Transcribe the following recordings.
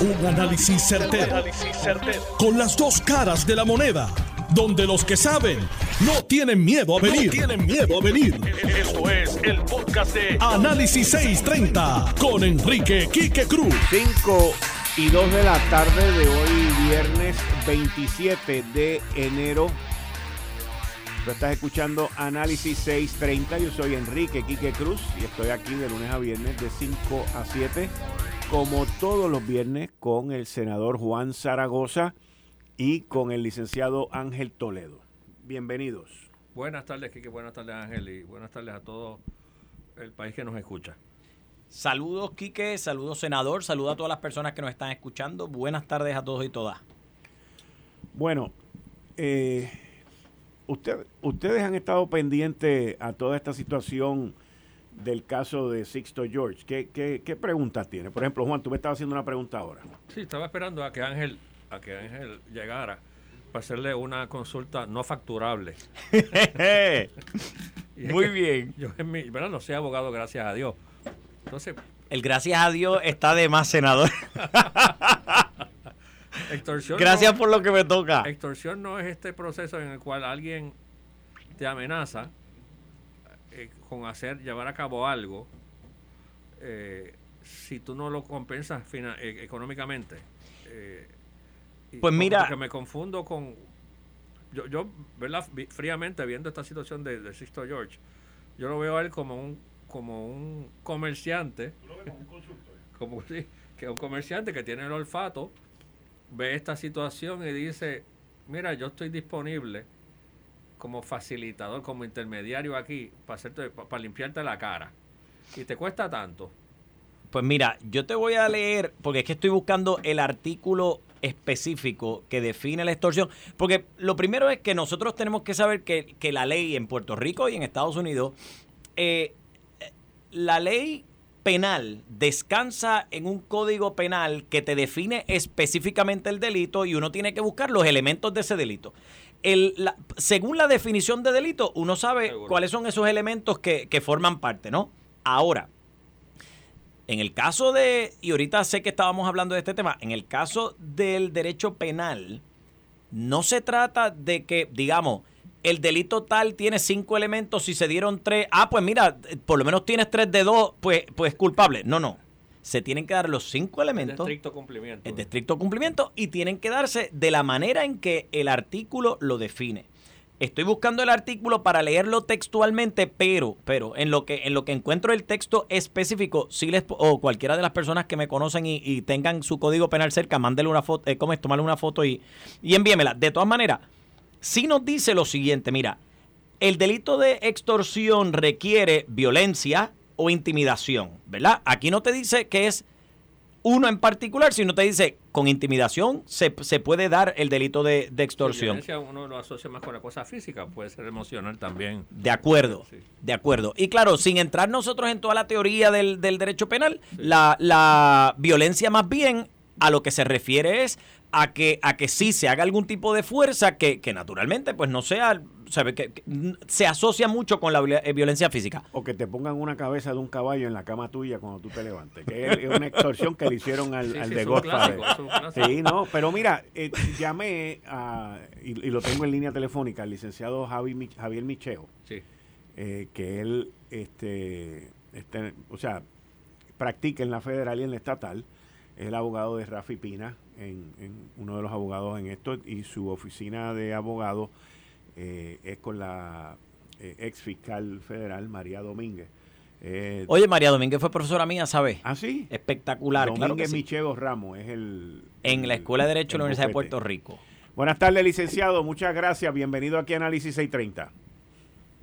Un análisis certero, Con las dos caras de la moneda. Donde los que saben no tienen miedo a venir. tienen miedo a venir. Esto es el podcast de Análisis 630 con Enrique Quique Cruz. 5 y 2 de la tarde de hoy, viernes 27 de enero. Tú estás escuchando Análisis 630. Yo soy Enrique Quique Cruz y estoy aquí de lunes a viernes de 5 a 7 como todos los viernes, con el senador Juan Zaragoza y con el licenciado Ángel Toledo. Bienvenidos. Buenas tardes, Kike. Buenas tardes, Ángel. Y buenas tardes a todo el país que nos escucha. Saludos, Quique. Saludos, senador. Saludos a todas las personas que nos están escuchando. Buenas tardes a todos y todas. Bueno, eh, ustedes han estado pendientes a toda esta situación del caso de Sixto George. ¿Qué, qué, qué preguntas tiene? Por ejemplo, Juan, tú me estabas haciendo una pregunta ahora. Sí, estaba esperando a que Ángel, a que Ángel llegara para hacerle una consulta no facturable. Muy bien. Yo en mi, bueno, no soy abogado, gracias a Dios. Entonces, el gracias a Dios está de más, senador. extorsión gracias por lo que me toca. Extorsión no es este proceso en el cual alguien te amenaza con hacer, llevar a cabo algo, eh, si tú no lo compensas eh, económicamente. pues mira. Que me confundo con. Yo, yo fríamente viendo esta situación de, de Sixto George, yo lo veo a él como un, como un comerciante. como sí, que un comerciante que tiene el olfato, ve esta situación y dice: Mira, yo estoy disponible como facilitador, como intermediario aquí para, hacerte, para limpiarte la cara. Y te cuesta tanto. Pues mira, yo te voy a leer, porque es que estoy buscando el artículo específico que define la extorsión. Porque lo primero es que nosotros tenemos que saber que, la ley en Puerto Rico y en Estados Unidos, eh, la ley penal descansa en un código penal que te define específicamente el delito y uno tiene que buscar los elementos de ese delito el, según la definición de delito, uno sabe cuáles son esos elementos que, forman parte, ¿no? Ahora, en el caso de, y ahorita sé que estábamos hablando de este tema, en el caso del derecho penal, no se trata de que, digamos, el delito tal tiene cinco elementos, si se dieron tres, ah, pues mira, por lo menos tienes tres de dos, pues, pues culpable. No, no se tienen que dar los cinco elementos. de estricto cumplimiento. El de estricto cumplimiento y tienen que darse de la manera en que el artículo lo define. Estoy buscando el artículo para leerlo textualmente, pero, pero en lo que en lo que encuentro el texto específico, si les o cualquiera de las personas que me conocen y, tengan su código penal cerca, mándele una foto, eh, ¿cómo es? Tomarle una foto y, y envíemela. De todas maneras, si nos dice lo siguiente, mira, el delito de extorsión requiere violencia, o intimidación, ¿verdad? Aquí no te dice que es uno en particular, sino te dice con intimidación se, puede dar el delito de, extorsión. uno lo asocia más con la cosa física, puede ser emocional también. De acuerdo, de acuerdo. Y claro, sin entrar nosotros en toda la teoría del, derecho penal, la, la violencia más bien a lo que se refiere es a que, a que sí se haga algún tipo de fuerza que, que naturalmente pues no sea sabe que, se asocia mucho con la eh, violencia física. O que te pongan una cabeza de un caballo en la cama tuya cuando tú te levantes, que es, una extorsión que le hicieron al, de Godfather. Sí, no, pero mira, eh, llamé a, y, lo tengo en línea telefónica al licenciado Javi, Javier Micheo, sí. Eh, que él, este, este, o sea, practica en la federal y en la estatal, es el abogado de Rafi Pina, en, en uno de los abogados en esto, y su oficina de abogados eh, es con la eh, ex fiscal federal María Domínguez. Eh, Oye, María Domínguez fue profesora mía, ¿sabes? ¿Ah, sí? Espectacular. Domínguez Micheo Ramos es el... En la Escuela de Derecho de la Universidad de Puerto Rico. Buenas tardes, licenciado. Muchas gracias. Bienvenido aquí a Análisis 630.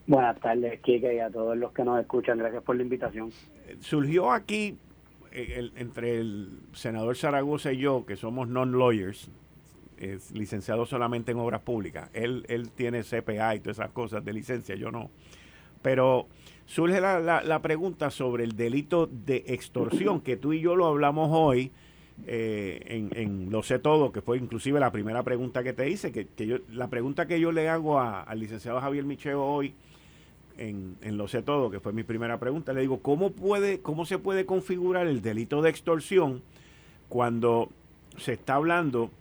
Buenas tardes, Kike, y a todos los que nos escuchan. Gracias por la invitación. Surgió aquí, entre el senador Zaragoza y yo, que somos non-lawyers, es licenciado solamente en obras públicas. Él, él tiene CPA y todas esas cosas de licencia, yo no. Pero surge la, la, pregunta sobre el delito de extorsión, que tú y yo lo hablamos hoy eh, en, en, Lo sé todo, que fue inclusive la primera pregunta que te hice, que, que yo, la pregunta que yo le hago al licenciado Javier Micheo hoy en, en, Lo sé todo, que fue mi primera pregunta, le digo, ¿cómo, puede, ¿cómo se puede configurar el delito de extorsión cuando se está hablando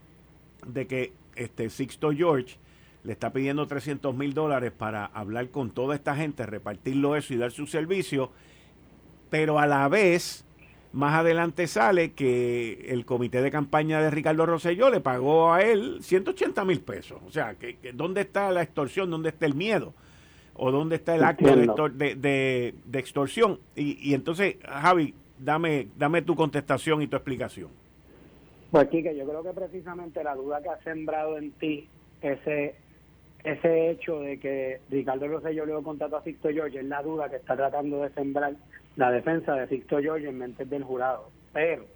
de que este Sixto George le está pidiendo 300 mil dólares para hablar con toda esta gente, repartirlo eso y dar su servicio, pero a la vez, más adelante sale que el comité de campaña de Ricardo Rosselló le pagó a él 180 mil pesos. O sea, que, ¿dónde está la extorsión? ¿Dónde está el miedo? ¿O dónde está el acto de, de, de, extorsión? Y, y entonces, Javi, dame, dame tu contestación y tu explicación. Pues, Kike, yo creo que precisamente la duda que ha sembrado en ti ese ese hecho de que Ricardo Rosselló le dio contrato a Sixto George es la duda que está tratando de sembrar la defensa de Sixto George en mentes del jurado. Pero,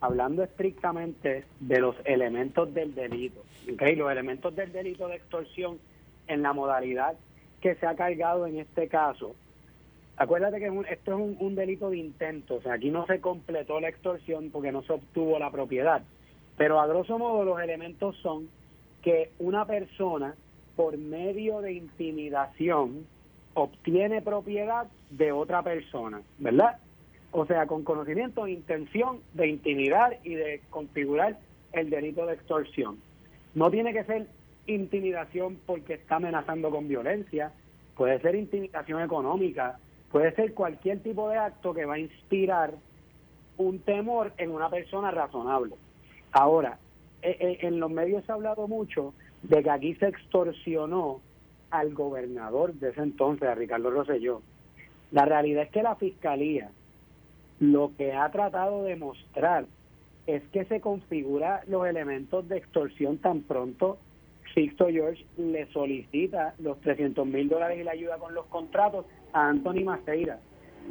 hablando estrictamente de los elementos del delito, ¿okay? los elementos del delito de extorsión en la modalidad que se ha cargado en este caso, acuérdate que esto es un, un delito de intento, o sea, aquí no se completó la extorsión porque no se obtuvo la propiedad, pero a grosso modo los elementos son que una persona por medio de intimidación obtiene propiedad de otra persona, ¿verdad? O sea, con conocimiento e intención de intimidar y de configurar el delito de extorsión. No tiene que ser intimidación porque está amenazando con violencia, puede ser intimidación económica, puede ser cualquier tipo de acto que va a inspirar un temor en una persona razonable. Ahora, eh, eh, en los medios se ha hablado mucho de que aquí se extorsionó al gobernador de ese entonces, a Ricardo Rosselló. La realidad es que la fiscalía lo que ha tratado de mostrar es que se configura los elementos de extorsión tan pronto Sixto George le solicita los 300 mil dólares y la ayuda con los contratos a Anthony Maceira.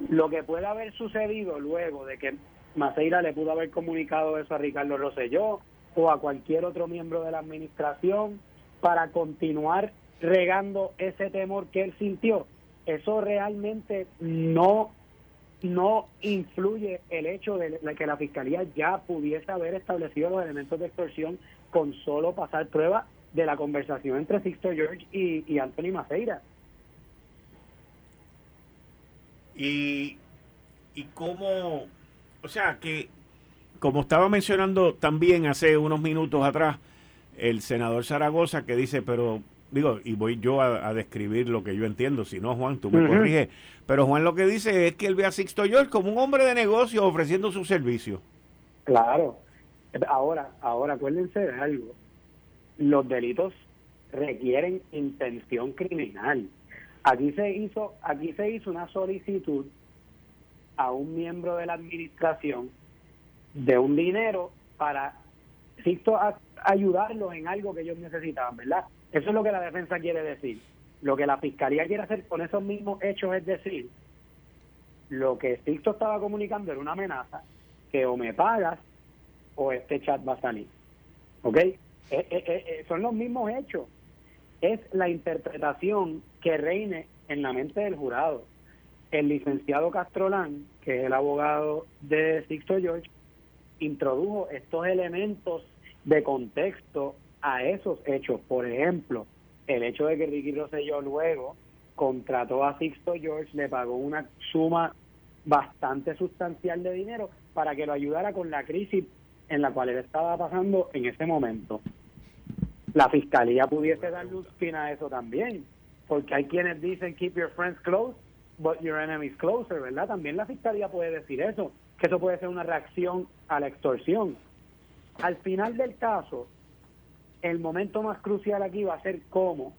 Lo que puede haber sucedido luego de que Maceira le pudo haber comunicado eso a Ricardo Rosselló o a cualquier otro miembro de la administración para continuar regando ese temor que él sintió. Eso realmente no no influye el hecho de que la fiscalía ya pudiese haber establecido los elementos de extorsión con solo pasar prueba de la conversación entre Sixto George y, y Anthony Maceira. Y, y cómo, o sea, que como estaba mencionando también hace unos minutos atrás, el senador Zaragoza que dice, pero digo, y voy yo a, describir lo que yo entiendo, si no, Juan, tú me corriges, pero Juan lo que dice es que él ve a Sixto George como un hombre de negocio ofreciendo su servicio. Claro. Ahora, ahora acuérdense de algo. Los delitos requieren intención criminal. Aquí se hizo, aquí se hizo una solicitud a un miembro de la administración de un dinero para a, ayudarlos en algo que ellos necesitaban, ¿verdad? Eso es lo que la defensa quiere decir. Lo que la fiscalía quiere hacer con esos mismos hechos es decir, lo que Sixto estaba comunicando era una amenaza, que o me pagas o este chat va a salir. ¿Ok? Eh, eh, eh, son los mismos hechos. Es la interpretación que reine en la mente del jurado. El licenciado Castrolán, que es el abogado de Sixto George, introdujo estos elementos de contexto a esos hechos. Por ejemplo, el hecho de que Ricky Rosselló luego contrató a Sixto George, le pagó una suma bastante sustancial de dinero para que lo ayudara con la crisis en la cual él estaba pasando en ese momento. La fiscalía pudiese dar luz fin a eso también, porque hay quienes dicen keep your friends close, but your enemies closer, ¿verdad? También la fiscalía puede decir eso que eso puede ser una reacción a la extorsión. Al final del caso, el momento más crucial aquí va a ser cómo,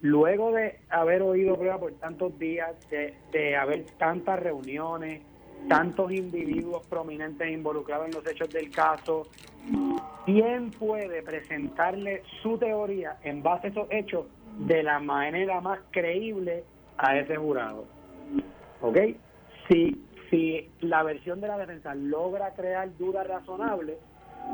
luego de haber oído prueba por tantos días, de, haber tantas reuniones, tantos individuos prominentes involucrados en los hechos del caso, ¿quién puede presentarle su teoría en base a esos hechos de la manera más creíble a ese jurado? ¿Ok? Si si la versión de la defensa logra crear dudas razonables,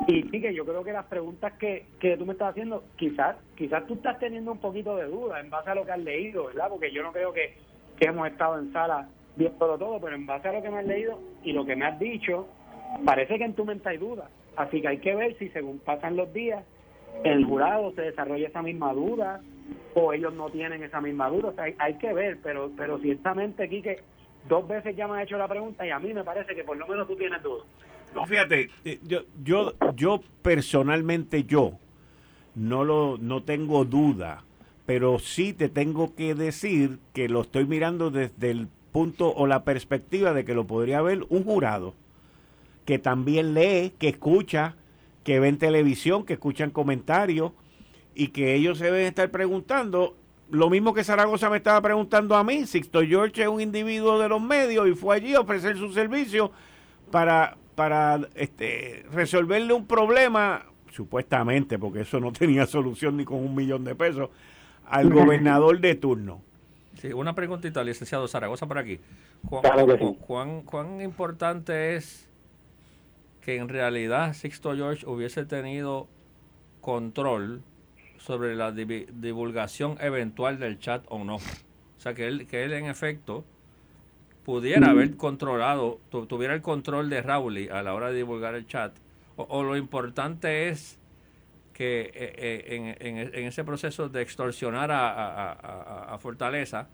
y sí que yo creo que las preguntas que, que tú me estás haciendo, quizás quizás tú estás teniendo un poquito de duda en base a lo que has leído, ¿verdad? Porque yo no creo que, que hemos estado en sala viendo todo, pero en base a lo que me has leído y lo que me has dicho, parece que en tu mente hay dudas. Así que hay que ver si según pasan los días, el jurado se desarrolla esa misma duda o ellos no tienen esa misma duda. O sea, hay, hay que ver, pero pero ciertamente aquí que dos veces ya me ha hecho la pregunta y a mí me parece que por lo menos tú tienes dudas. No, fíjate, eh, yo, yo, yo personalmente yo no lo no tengo duda, pero sí te tengo que decir que lo estoy mirando desde el punto o la perspectiva de que lo podría ver un jurado que también lee, que escucha, que ven televisión, que escuchan comentarios y que ellos se deben estar preguntando lo mismo que Zaragoza me estaba preguntando a mí, Sixto George es un individuo de los medios y fue allí a ofrecer su servicio para, para este, resolverle un problema, supuestamente, porque eso no tenía solución ni con un millón de pesos, al gobernador de turno. Sí, una preguntita, licenciado Zaragoza, por aquí. ¿Cuán, ¿Cuán importante es que en realidad Sixto George hubiese tenido control sobre la divulgación eventual del chat o no. O sea, que él, que él en efecto pudiera haber controlado, tuviera el control de Rowley a la hora de divulgar el chat. O, lo importante es que eh, eh, en, en, ese proceso de extorsionar a, Fortaleza,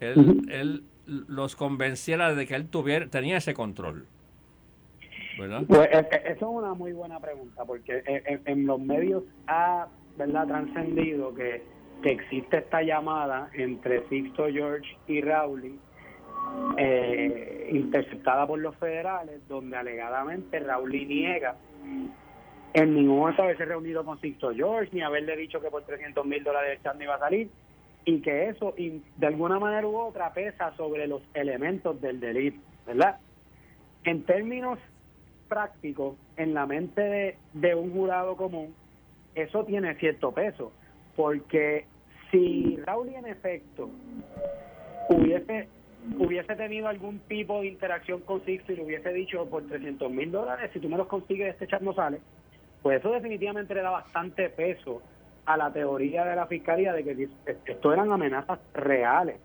él, él, los convenciera de que él tuviera, tenía ese control. ¿verdad? Pues eso es una muy buena pregunta, porque en, los medios ha ¿verdad? trascendido que, que existe esta llamada entre Sixto George y Rowley eh, interceptada por los federales, donde alegadamente Rowley niega en ningún momento haberse reunido con Sixto George, ni haberle dicho que por 300 mil dólares el chat no iba a salir, y que eso de alguna manera u otra pesa sobre los elementos del delito, ¿verdad? En términos prácticos, en la mente de, de un jurado común, eso tiene cierto peso, porque si Raúl en efecto hubiese hubiese tenido algún tipo de interacción con Sixto y le hubiese dicho por 300 mil dólares, si tú me los consigues, este chat no sale, pues eso definitivamente le da bastante peso a la teoría de la fiscalía de que esto eran amenazas reales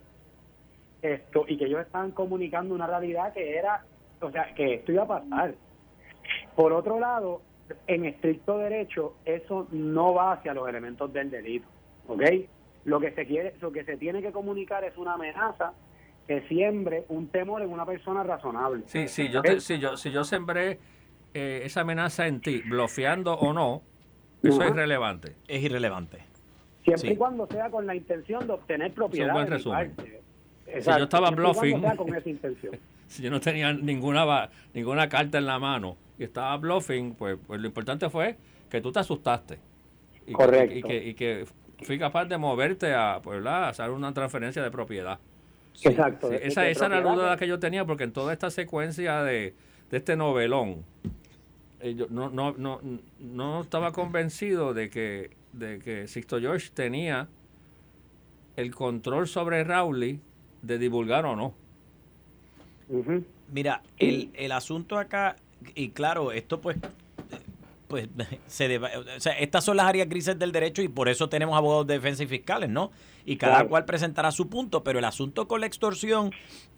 esto y que ellos estaban comunicando una realidad que era, o sea, que esto iba a pasar. Por otro lado, en estricto derecho, eso no va hacia los elementos del delito, ¿ok? Lo que se quiere, lo que se tiene que comunicar es una amenaza que siembre un temor en una persona razonable. Sí, sí, yo si yo si yo sembré eh, esa amenaza en ti, bloqueando o no, eso es irrelevante. Es irrelevante. Siempre y cuando sea con la intención de obtener propiedad. Es un buen resumen. Si yo estaba bluffing, si yo no tenía ninguna ninguna carta en la mano y estaba bluffing, pues, pues lo importante fue que tú te asustaste. Y Correcto. Que, y, que, fui capaz de moverte a, pues, a hacer una transferencia de propiedad. Exacto. esa, esa era la duda que yo tenía, porque en toda esta secuencia de, este novelón, eh, yo no, no, no, no estaba convencido de que, de que Sixto George tenía el control sobre Rowley de divulgar o no. Mira, el, el asunto acá y claro, esto pues pues se o sea, estas son las áreas grises del derecho y por eso tenemos abogados de defensa y fiscales, ¿no? Y cada cual presentará su punto, pero el asunto con la extorsión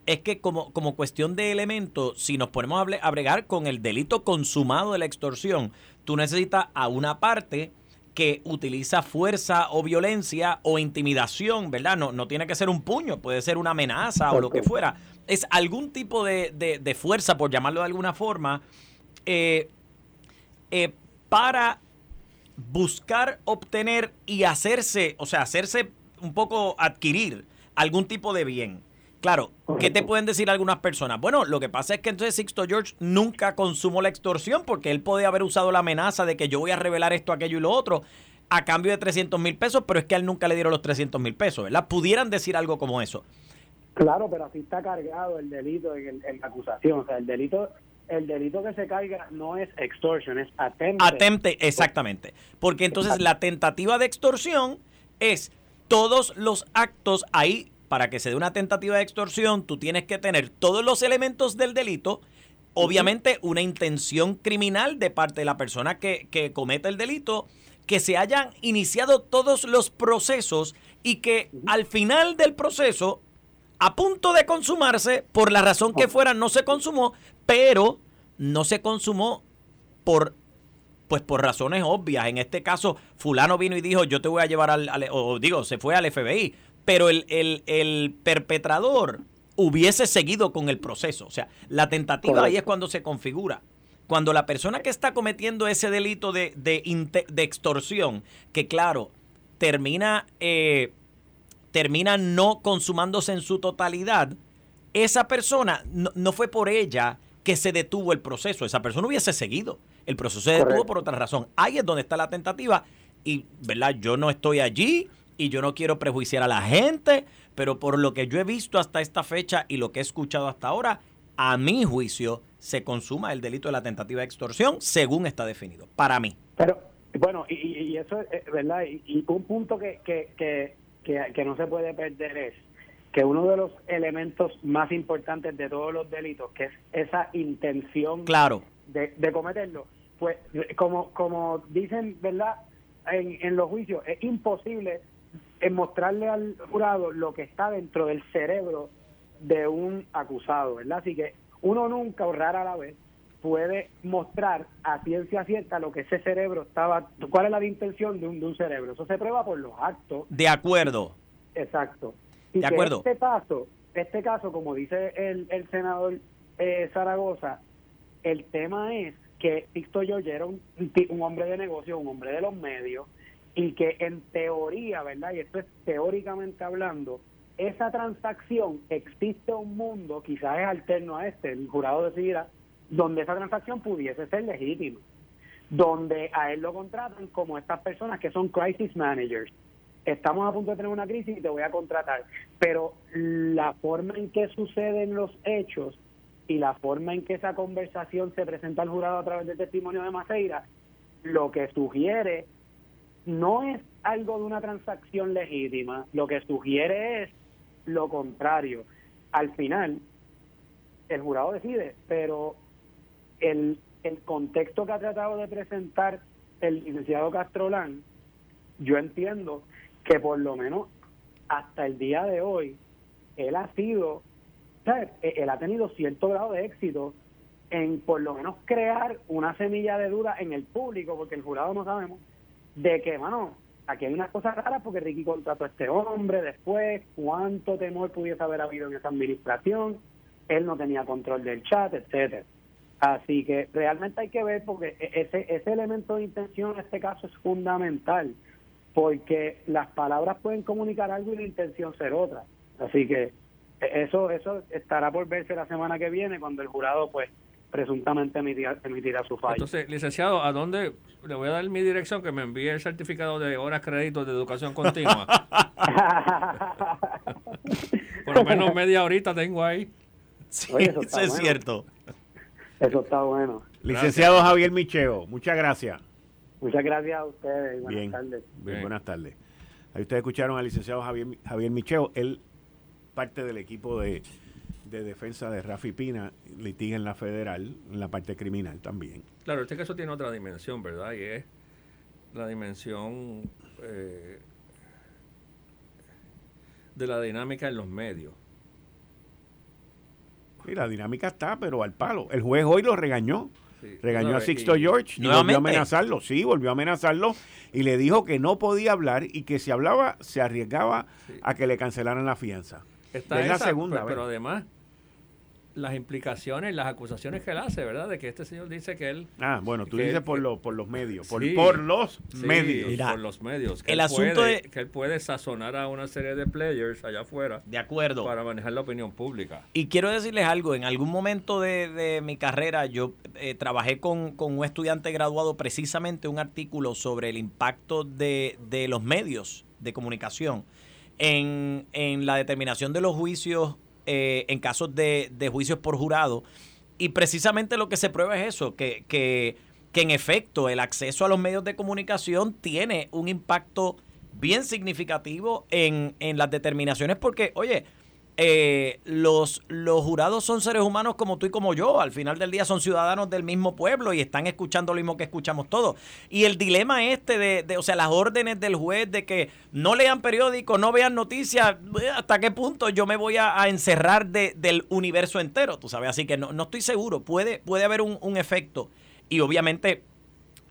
es que como, como cuestión de elementos, si nos ponemos a, bregar con el delito consumado de la extorsión, tú necesitas a una parte que utiliza fuerza o violencia o intimidación, ¿verdad? No, no tiene que ser un puño, puede ser una amenaza o lo que fuera. Es algún tipo de, de, fuerza, por llamarlo de alguna forma, eh, eh, para buscar, obtener y hacerse, o sea, hacerse un poco adquirir algún tipo de bien. Claro, ¿qué te pueden decir algunas personas? Bueno, lo que pasa es que entonces Sixto George nunca consumó la extorsión porque él podía haber usado la amenaza de que yo voy a revelar esto, aquello y lo otro a cambio de 300 mil pesos, pero es que a él nunca le dieron los 300 mil pesos, ¿verdad? Pudieran decir algo como eso. Claro, pero así está cargado el delito en, la acusación. O sea, el delito el delito que se carga no es extorsión, es atente. Atente, exactamente. Porque entonces la tentativa de extorsión es todos los actos ahí para que se dé una tentativa de extorsión, tú tienes que tener todos los elementos del delito, obviamente una intención criminal de parte de la persona que, que cometa el delito, que se hayan iniciado todos los procesos y que al final del proceso, a punto de consumarse, por la razón que fuera, no se consumó, pero no se consumó por pues por razones obvias. En este caso, fulano vino y dijo, yo te voy a llevar al, al o digo, se fue al FBI pero el, el, el perpetrador hubiese seguido con el proceso. O sea, la tentativa ahí es cuando se configura. Cuando la persona que está cometiendo ese delito de, de, extorsión, que claro, termina, eh, termina no consumándose en su totalidad, esa persona no, fue por ella que se detuvo el proceso, esa persona hubiese seguido. El proceso se detuvo por otra razón. Ahí es donde está la tentativa y, ¿verdad? Yo no estoy allí y yo no quiero prejuiciar a la gente, pero por lo que yo he visto hasta esta fecha y lo que he escuchado hasta ahora, a mi juicio, se consuma el delito de la tentativa de extorsión según está definido, para mí. Pero, bueno, y, eso es verdad, y, un punto que, que, que, que, no se puede perder es que uno de los elementos más importantes de todos los delitos, que es esa intención claro. de, de cometerlo, pues como, como dicen, ¿verdad? En, en los juicios, es imposible mostrarle al jurado lo que está dentro del cerebro de un acusado, ¿verdad? Así que uno nunca o rara a la vez puede mostrar a ciencia cierta lo que ese cerebro estaba, cuál es la intención de un, de un cerebro. Eso se prueba por los actos. De acuerdo. Exacto. Y de acuerdo. Este caso, este caso, como dice el, el senador eh, Zaragoza, el tema es que Víctor George era un, un hombre de negocio, un hombre de los medios, y que en teoría, ¿verdad? Y esto es teóricamente hablando, esa transacción existe un mundo, quizás es alterno a este, el jurado decidirá, donde esa transacción pudiese ser legítima, donde a él lo contratan como estas personas que son crisis managers. Estamos a punto de tener una crisis y te voy a contratar, pero la forma en que suceden los hechos y la forma en que esa conversación se presenta al jurado a través del testimonio de Maceira, lo que sugiere no es algo de una transacción legítima, lo que sugiere es lo contrario. Al final, el jurado decide, pero el, el contexto que ha tratado de presentar el licenciado Castrolán, yo entiendo que por lo menos hasta el día de hoy, él ha sido, ¿sabes? Él ha tenido cierto grado de éxito en por lo menos crear una semilla de duda en el público, porque el jurado no sabemos de que, mano, aquí hay unas cosas raras porque Ricky contrató a este hombre después, cuánto temor pudiese haber habido en esa administración, él no tenía control del chat, etcétera. Así que realmente hay que ver porque e-, ese, ese elemento de intención en este caso es fundamental, porque las palabras pueden comunicar algo y la intención ser otra. Así que e-, eso eso estará por verse la semana que viene cuando el jurado pues presuntamente emitirá, su fallo. Entonces, licenciado, ¿a dónde le voy a dar mi dirección que me envíe el certificado de horas créditos de educación continua? Por lo menos media horita tengo ahí. Sí, eso, es cierto. Eso está bueno. Licenciado Javier Micheo, muchas gracias. Muchas gracias a ustedes. Buenas tardes. Bien, buenas tardes. Ahí ustedes escucharon al licenciado Javier, Javier Micheo, él parte del equipo de de defensa de Rafi Pina litiga en la federal, en la parte criminal también. Claro, este caso tiene otra dimensión, ¿verdad? Y es la dimensión eh, de la dinámica en los medios. Sí, la dinámica está, pero al palo. El juez hoy lo regañó. regañó a Sixto George y volvió a amenazarlo. Sí, volvió a amenazarlo y le dijo que no podía hablar y que si hablaba se arriesgaba a que le cancelaran la fianza. Esta es la segunda. pero además, las implicaciones, las acusaciones que él hace, ¿verdad? De que este señor dice que él... Ah, bueno, tú dices por, por los medios, por, por los medios. por los medios. el asunto puede, Que él puede sazonar a una serie de players allá afuera. De acuerdo. Para manejar la opinión pública. Y quiero decirles algo, en algún momento de, mi carrera yo eh, trabajé con, con, un estudiante graduado precisamente un artículo sobre el impacto de, de los medios de comunicación en, en la determinación de los juicios eh, en casos de, de, juicios por jurado. Y precisamente lo que se prueba es eso, que, que, que en efecto el acceso a los medios de comunicación tiene un impacto bien significativo en, en las determinaciones porque, oye, eh, los, los jurados son seres humanos como tú y como yo. Al final del día son ciudadanos del mismo pueblo y están escuchando lo mismo que escuchamos todos. Y el dilema este de, de o sea, las órdenes del juez de que no lean periódicos, no vean noticias, ¿hasta qué punto yo me voy a, encerrar del universo entero? Tú sabes, así que no, no estoy seguro. Puede, puede haber un, un efecto. Y obviamente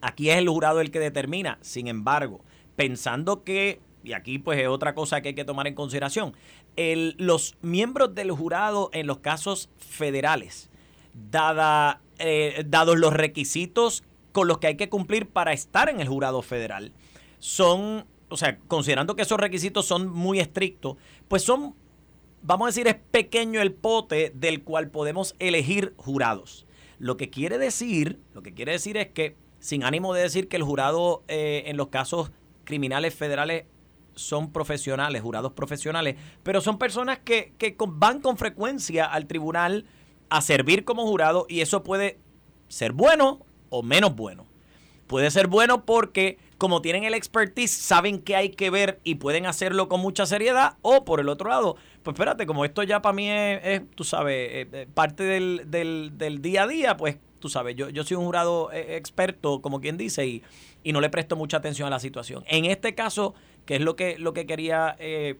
aquí es el jurado el que determina. Sin embargo, pensando que y aquí pues es otra cosa que hay que tomar en consideración, los miembros del jurado en los casos federales dada, eh, dados los requisitos con los que hay que cumplir para estar en el jurado federal. Son, o sea, considerando que esos requisitos son muy estrictos, pues son, vamos a decir, es pequeño el pote del cual podemos elegir jurados. Lo que quiere decir, lo que quiere decir es que, sin ánimo de decir que el jurado eh, en los casos criminales federales son profesionales, jurados profesionales, pero son personas que, que van con frecuencia al tribunal a servir como jurado y eso puede ser bueno o menos bueno. Puede ser bueno porque como tienen el expertise, saben qué hay que ver y pueden hacerlo con mucha seriedad. O por el otro lado, pues espérate, como esto ya para mí es, tú sabes, eh, eh, parte del, del, día a día, pues tú sabes, yo, yo soy un jurado eh, experto, como quien dice, y, y no le presto mucha atención a la situación. En este caso, que es lo que, lo que quería eh,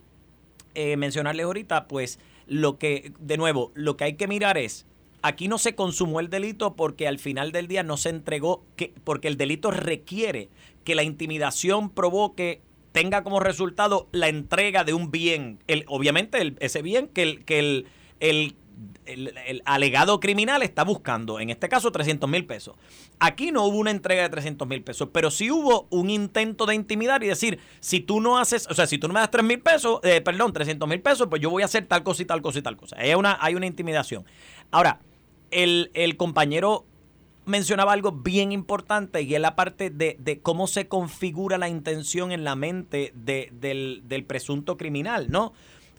mencionarles ahorita, pues lo que, de nuevo, lo que hay que mirar es Aquí no se consumó el delito porque al final del día no se entregó, que, porque el delito requiere que la intimidación provoque, tenga como resultado la entrega de un bien. El, obviamente ese bien que el, que el, el el, alegado criminal está buscando, en este caso 300 mil pesos. Aquí no hubo una entrega de 300 mil pesos, pero sí hubo un intento de intimidar y decir, si tú no haces, o sea, si tú no me das 3 mil pesos, eh, perdón, 300 mil pesos, pues yo voy a hacer tal cosa y tal cosa y tal cosa. Hay una, hay una intimidación. Ahora, el, compañero mencionaba algo bien importante y es la parte de, cómo se configura la intención en la mente del, del, presunto criminal, ¿no?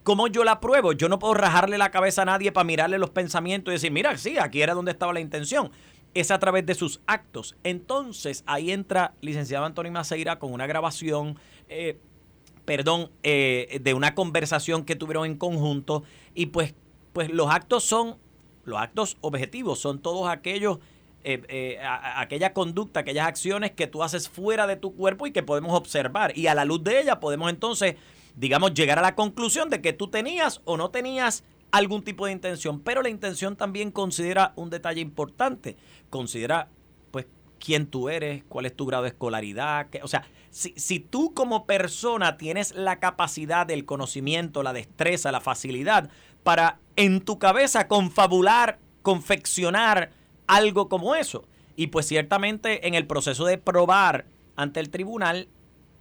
¿Cómo yo la pruebo? Yo no puedo rajarle la cabeza a nadie para mirarle los pensamientos y decir, mira, sí, aquí era donde estaba la intención. Es a través de sus actos. Entonces, ahí entra licenciado Antonio Maceira con una grabación, eh, perdón, eh, de una conversación que tuvieron en conjunto y pues, pues los actos son los actos objetivos son todos aquellos, eh, eh, aquella conducta, aquellas acciones que tú haces fuera de tu cuerpo y que podemos observar. Y a la luz de ella podemos entonces, digamos, llegar a la conclusión de que tú tenías o no tenías algún tipo de intención. Pero la intención también considera un detalle importante. Considera, pues, quién tú eres, cuál es tu grado de escolaridad. o sea, si, si tú como persona tienes la capacidad, el conocimiento, la destreza, la facilidad para en tu cabeza confabular, confeccionar algo como eso. Y pues ciertamente en el proceso de probar ante el tribunal,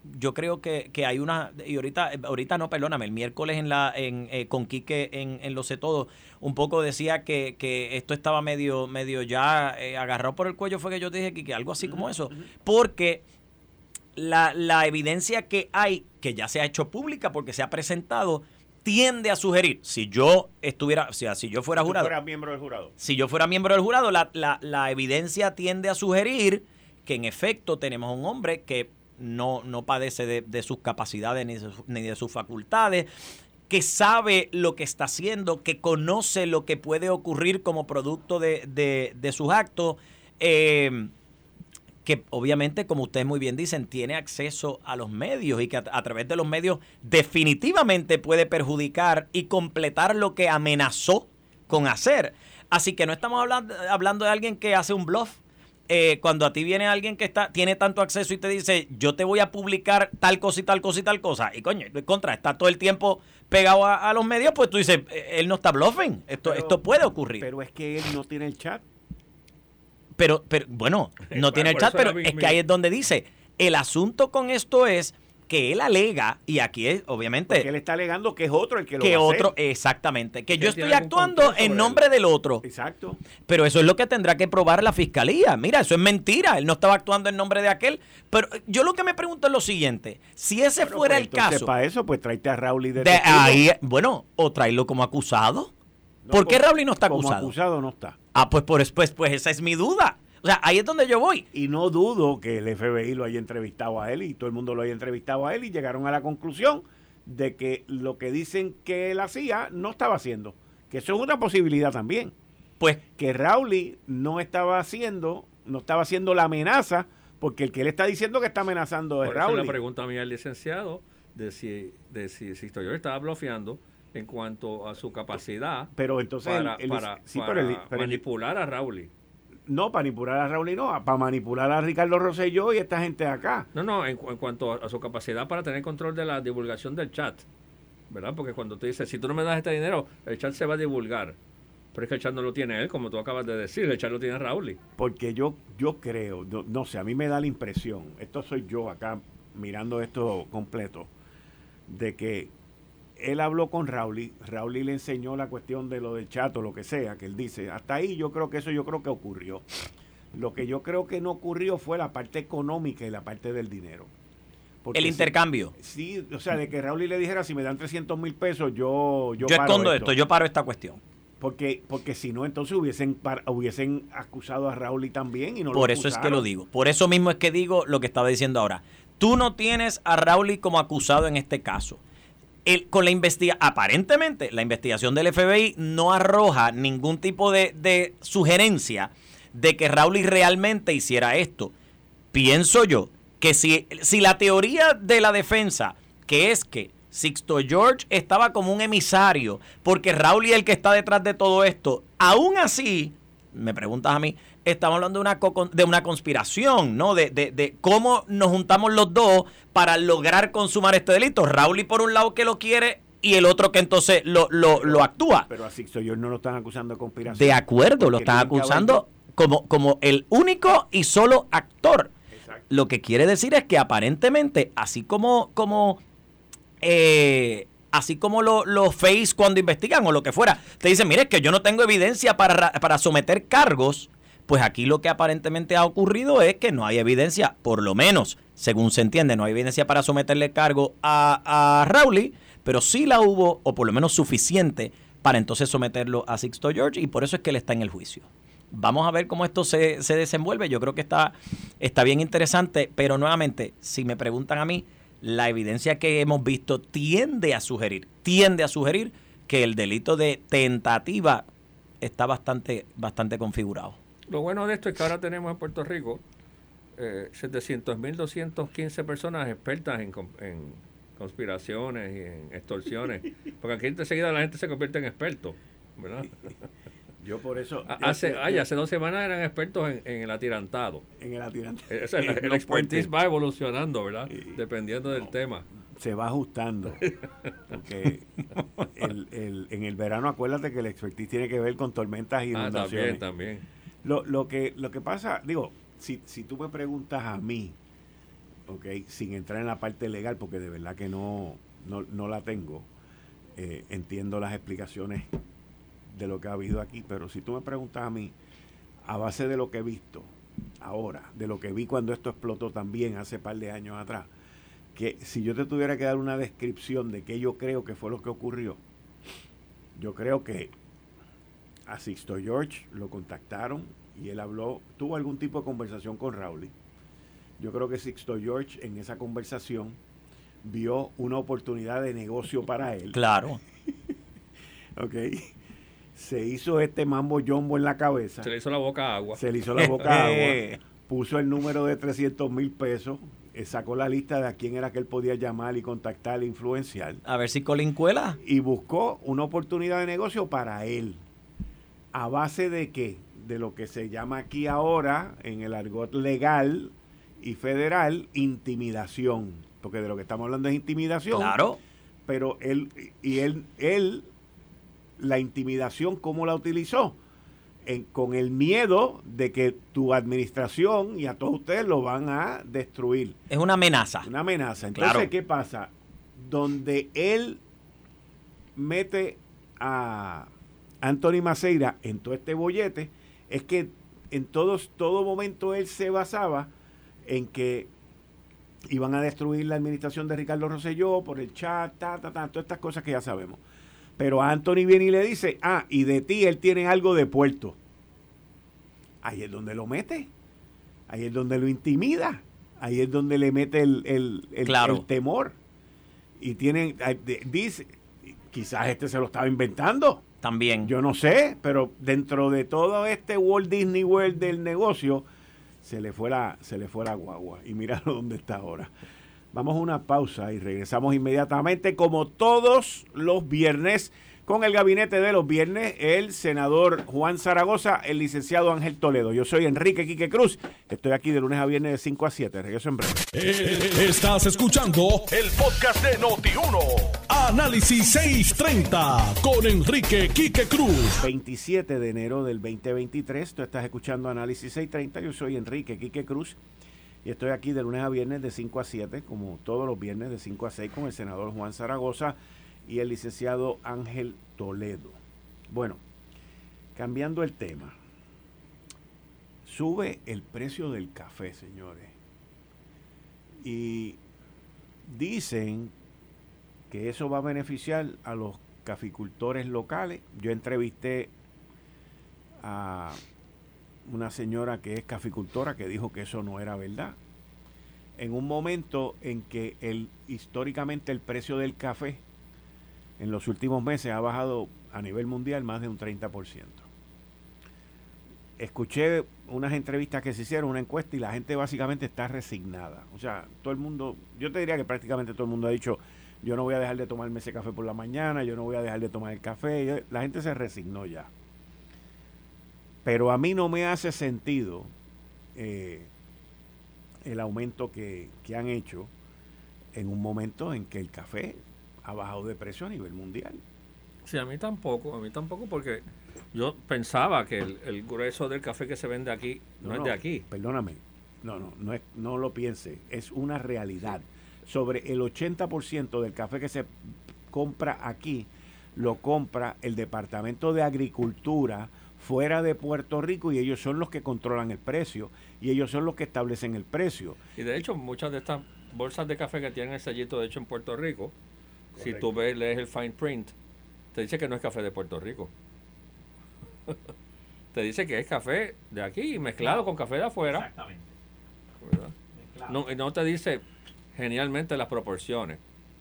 yo creo que, hay una, y ahorita, ahorita no, perdóname, el miércoles en la, en, eh, con Quique en, en Lo sé todo, un poco decía que, esto estaba medio, medio ya eh, agarrado por el cuello, fue que yo dije que algo así como eso, porque la, la evidencia que hay, que ya se ha hecho pública porque se ha presentado, tiende a sugerir, si yo estuviera, o sea, si yo fuera jurado. miembro del jurado. Si yo fuera miembro del jurado, la, la, la, evidencia tiende a sugerir que en efecto tenemos un hombre que no, no padece de, sus capacidades ni de, ni de, sus facultades, que sabe lo que está haciendo, que conoce lo que puede ocurrir como producto de, de sus actos. Eh, que obviamente, como ustedes muy bien dicen, tiene acceso a los medios y que a, través de los medios definitivamente puede perjudicar y completar lo que amenazó con hacer. Así que no estamos hablando, hablando de alguien que hace un bluff. Eh, cuando a ti viene alguien que está tiene tanto acceso y te dice, yo te voy a publicar tal cosa y tal cosa y tal cosa, y coño, contra, está todo el tiempo pegado a, los medios, pues tú dices, eh, él no está bluffing, esto, esto puede ocurrir. Pero es que él no tiene el chat. Pero, pero bueno, no tiene el chat, pero es que ahí es donde dice, el asunto con esto es que él alega, y aquí es, obviamente... que él está alegando que es otro el que lo Que otro, exactamente. Que yo estoy actuando en nombre del otro. Exacto. Pero eso es lo que tendrá que probar la fiscalía. Mira, eso es mentira. Él no estaba actuando en nombre de aquel. Pero yo lo que me pregunto es lo siguiente. Si ese fuera pues, el caso... para eso, pues tráete a Raúl y de, de ahí, Bueno, o tráelo como acusado. ¿Por qué Raúl no está acusado? Como acusado no está. Ah, pues, por, pues, pues esa es mi duda. O sea, ahí es donde yo voy. Y no dudo que el FBI lo haya entrevistado a él y todo el mundo lo haya entrevistado a él y llegaron a la conclusión de que lo que dicen que él hacía no estaba haciendo. Que eso es una posibilidad también. Pues que Rowley no estaba haciendo, no estaba haciendo la amenaza, porque el que él está diciendo que está amenazando es Rowley. Eso la pregunta mía al licenciado de si, de si, si yo estaba bloqueando en cuanto a su capacidad pero entonces para, manipular a Rowley no para manipular a Raúl y no, para manipular a Ricardo Rosselló y esta gente acá. No, no, en, cuanto a, su capacidad para tener control de la divulgación del chat, ¿verdad? Porque cuando tú dices, si tú no me das este dinero, el chat se va a divulgar. Pero es que el chat no lo tiene él, como tú acabas de decir, el chat lo tiene Raúl. Porque yo, yo creo, no, sé, a mí me da la impresión, esto soy yo acá mirando esto completo, de que él habló con Raúl, Raúl le enseñó la cuestión de lo del chat o lo que sea, que él dice, hasta ahí yo creo que eso yo creo que ocurrió. Lo que yo creo que no ocurrió fue la parte económica y la parte del dinero. el intercambio. Sí, o sea, de que Raúl le dijera, si me dan 300 mil pesos, yo... Yo, yo escondo esto. yo paro esta cuestión. Porque, porque si no, entonces hubiesen, hubiesen acusado a Raúl y también y no Por eso es que lo digo. Por eso mismo es que digo lo que estaba diciendo ahora. Tú no tienes a Raúl como acusado en este caso. Con la investigación, aparentemente, la investigación del FBI no arroja ningún tipo de, de sugerencia de que Raúl realmente hiciera esto. Pienso yo que si, si la teoría de la defensa, que es que Sixto George estaba como un emisario, porque Raúl y el que está detrás de todo esto, aún así, me preguntas a mí, estamos hablando de una, de una conspiración, ¿no? De, de, cómo nos juntamos los dos para lograr consumar este delito. Raúl y por un lado que lo quiere y el otro que entonces lo, lo, actúa. Pero a Sixto George no lo están acusando de conspiración. De acuerdo, lo están acusando como, como el único y solo actor. Lo que quiere decir es que aparentemente, así como, como eh, así como los face cuando investigan o lo que fuera, te dicen, mire, que yo no tengo evidencia para, para someter cargos, pues aquí lo que aparentemente ha ocurrido es que no hay evidencia, por lo menos, según se entiende, no hay evidencia para someterle cargo a, a pero sí la hubo, o por lo menos suficiente, para entonces someterlo a Sixto George, y por eso es que él está en el juicio. Vamos a ver cómo esto se, se desenvuelve. Yo creo que está, está bien interesante, pero nuevamente, si me preguntan a mí, la evidencia que hemos visto tiende a sugerir, tiende a sugerir que el delito de tentativa está bastante, bastante configurado. Lo bueno de esto es que ahora tenemos en Puerto Rico eh, 700.215 personas expertas en, en, conspiraciones y en extorsiones, porque aquí enseguida la gente se convierte en experto, ¿verdad? Yo por eso. Hace, ay, hace dos semanas eran expertos en, el atirantado. En el atirantado. el, expertise va evolucionando, ¿verdad? Dependiendo del tema. Se va ajustando. Porque el, en el verano, acuérdate que el expertise tiene que ver con tormentas y ah, inundaciones. también, también. Lo, lo, que, lo que pasa, digo, si, si tú me preguntas a mí, ok, sin entrar en la parte legal, porque de verdad que no, no, la tengo, eh, entiendo las explicaciones de lo que ha habido aquí, pero si tú me preguntas a mí, a base de lo que he visto ahora, de lo que vi cuando esto explotó también hace par de años atrás, que si yo te tuviera que dar una descripción de qué yo creo que fue lo que ocurrió, yo creo que a Sixto George lo contactaron y él habló, tuvo algún tipo de conversación con Rowley. Yo creo que Sixto George en esa conversación vio una oportunidad de negocio para él. Claro. ok se hizo este mambo jumbo en la cabeza. Se le hizo la boca agua. Se le hizo la boca agua. Puso el número de 300 mil pesos. Eh, sacó la lista de a quién era que él podía llamar y contactar e influenciar. A ver si Colin cuela. Y buscó una oportunidad de negocio para él. ¿A base de qué? De lo que se llama aquí ahora, en el argot legal y federal, intimidación. Porque de lo que estamos hablando es intimidación. Claro. Pero él, y él, él la intimidación, ¿cómo la utilizó? con el miedo de que tu administración y a todos ustedes lo van a destruir. Es una amenaza. Una amenaza. Entonces, ¿qué pasa? Donde él mete a Anthony Maceira en todo este bollete, es que en todos, todo momento él se basaba en que iban a destruir la administración de Ricardo Rosselló por el chat, ta, ta, ta, todas estas cosas que ya sabemos. Pero Anthony viene y le dice, ah, y de ti él tiene algo de puerto. Ahí es donde lo mete. Ahí es donde lo intimida. Ahí es donde le mete el, el, el, temor. Y tienen, dice, quizás este se lo estaba inventando. También. Yo no sé, pero dentro de todo este Walt Disney World del negocio, se le fue la, se le fue la guagua. Y míralo dónde está ahora. Vamos a una pausa y regresamos inmediatamente como todos los viernes con el gabinete de los viernes, el senador Juan Zaragoza, el licenciado Ángel Toledo. Yo soy Enrique Quique Cruz, estoy aquí de lunes a viernes de 5 a 7, regreso en breve. Eh, estás escuchando el podcast de Noti1. Análisis 630 con Enrique Quique Cruz. 27 de enero del 2023, tú estás escuchando Análisis 630, yo soy Enrique Quique Cruz. Y estoy aquí de lunes a viernes de 5 a 7, como todos los viernes de 5 a 6 con el senador Juan Zaragoza y el licenciado Ángel Toledo. Bueno, cambiando el tema, sube el precio del café, señores. Y dicen que eso va a beneficiar a los caficultores locales. Yo entrevisté a una señora que es caficultora que dijo que eso no era verdad. En un momento en que el, históricamente el precio del café en los últimos meses ha bajado a nivel mundial más de un 30%. Escuché unas entrevistas que se hicieron, una encuesta, y la gente básicamente está resignada. O sea, todo el mundo, yo te diría que prácticamente todo el mundo ha dicho, yo no voy a dejar de tomarme ese café por la mañana, yo no voy a dejar de tomar el café. La gente se resignó ya. Pero a mí no me hace sentido eh, el aumento que, que han hecho en un momento en que el café ha bajado de precio a nivel mundial. Sí, a mí tampoco, a mí tampoco porque yo pensaba que el, grueso del café que se vende aquí no, es de aquí. Perdóname, no, no, no, es, no lo piense, es una realidad. Sobre el 80% del café que se compra aquí, lo compra el Departamento de Agricultura fuera de Puerto Rico y ellos son los que controlan el precio y ellos son los que establecen el precio. Y de hecho muchas de estas bolsas de café que tienen el sellito de hecho en Puerto Rico, si tú ves, lees el fine print, te dice que no es café de Puerto Rico. te dice que es café de aquí mezclado con café de afuera. Exactamente. No, no te dice genialmente las proporciones.